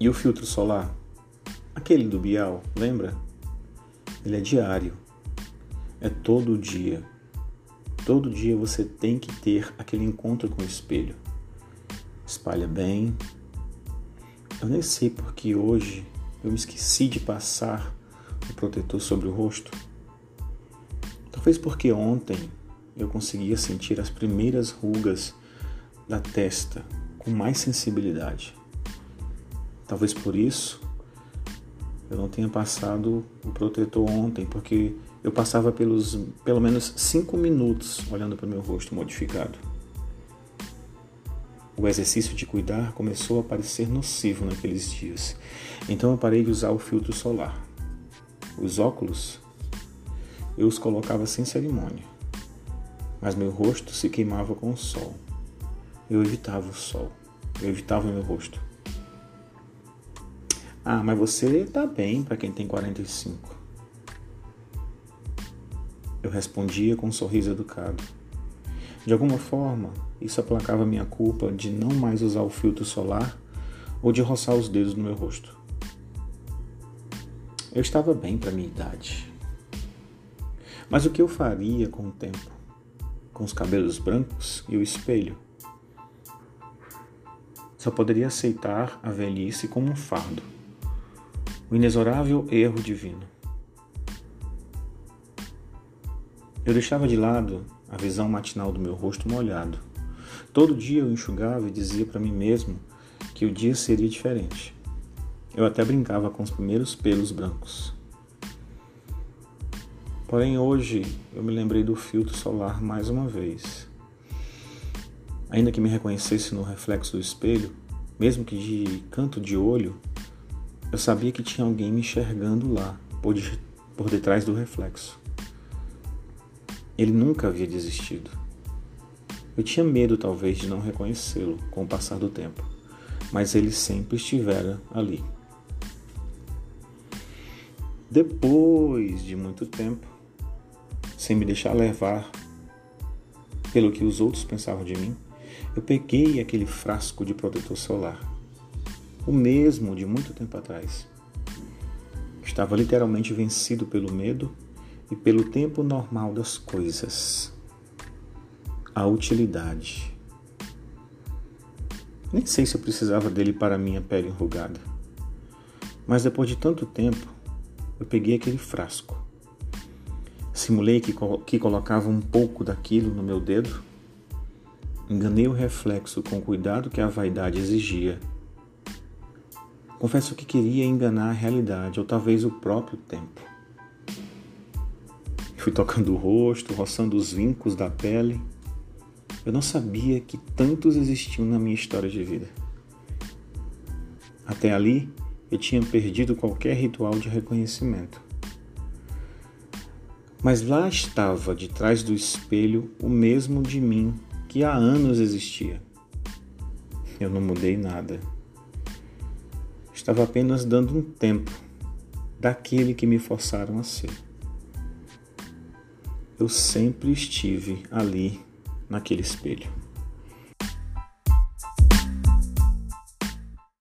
E o filtro solar? Aquele do Bial, lembra? Ele é diário. É todo dia. Todo dia você tem que ter aquele encontro com o espelho. Espalha bem. Eu nem sei porque hoje eu me esqueci de passar o protetor sobre o rosto. Talvez porque ontem eu conseguia sentir as primeiras rugas da testa com mais sensibilidade. Talvez por isso eu não tenha passado o protetor ontem, porque eu passava pelos pelo menos cinco minutos olhando para o meu rosto modificado. O exercício de cuidar começou a parecer nocivo naqueles dias, então eu parei de usar o filtro solar. Os óculos eu os colocava sem cerimônia, mas meu rosto se queimava com o sol. Eu evitava o sol, eu evitava o meu rosto. Ah, mas você tá bem para quem tem 45. Eu respondia com um sorriso educado. De alguma forma, isso aplacava minha culpa de não mais usar o filtro solar ou de roçar os dedos no meu rosto. Eu estava bem para minha idade. Mas o que eu faria com o tempo? Com os cabelos brancos e o espelho? Só poderia aceitar a velhice como um fardo o inexorável erro divino. Eu deixava de lado a visão matinal do meu rosto molhado. Todo dia eu enxugava e dizia para mim mesmo que o dia seria diferente. Eu até brincava com os primeiros pelos brancos. Porém, hoje eu me lembrei do filtro solar mais uma vez. Ainda que me reconhecesse no reflexo do espelho, mesmo que de canto de olho, eu sabia que tinha alguém me enxergando lá, por, de, por detrás do reflexo. Ele nunca havia desistido. Eu tinha medo, talvez, de não reconhecê-lo com o passar do tempo, mas ele sempre estivera ali. Depois de muito tempo, sem me deixar levar pelo que os outros pensavam de mim, eu peguei aquele frasco de protetor solar o mesmo de muito tempo atrás. Estava literalmente vencido pelo medo e pelo tempo normal das coisas. A utilidade. Nem sei se eu precisava dele para minha pele enrugada. Mas depois de tanto tempo, eu peguei aquele frasco. Simulei que, que colocava um pouco daquilo no meu dedo. Enganei o reflexo com o cuidado que a vaidade exigia Confesso que queria enganar a realidade, ou talvez o próprio tempo. Fui tocando o rosto, roçando os vincos da pele. Eu não sabia que tantos existiam na minha história de vida. Até ali, eu tinha perdido qualquer ritual de reconhecimento. Mas lá estava, de trás do espelho, o mesmo de mim que há anos existia. Eu não mudei nada. Estava apenas dando um tempo daquele que me forçaram a ser. Eu sempre estive ali naquele espelho.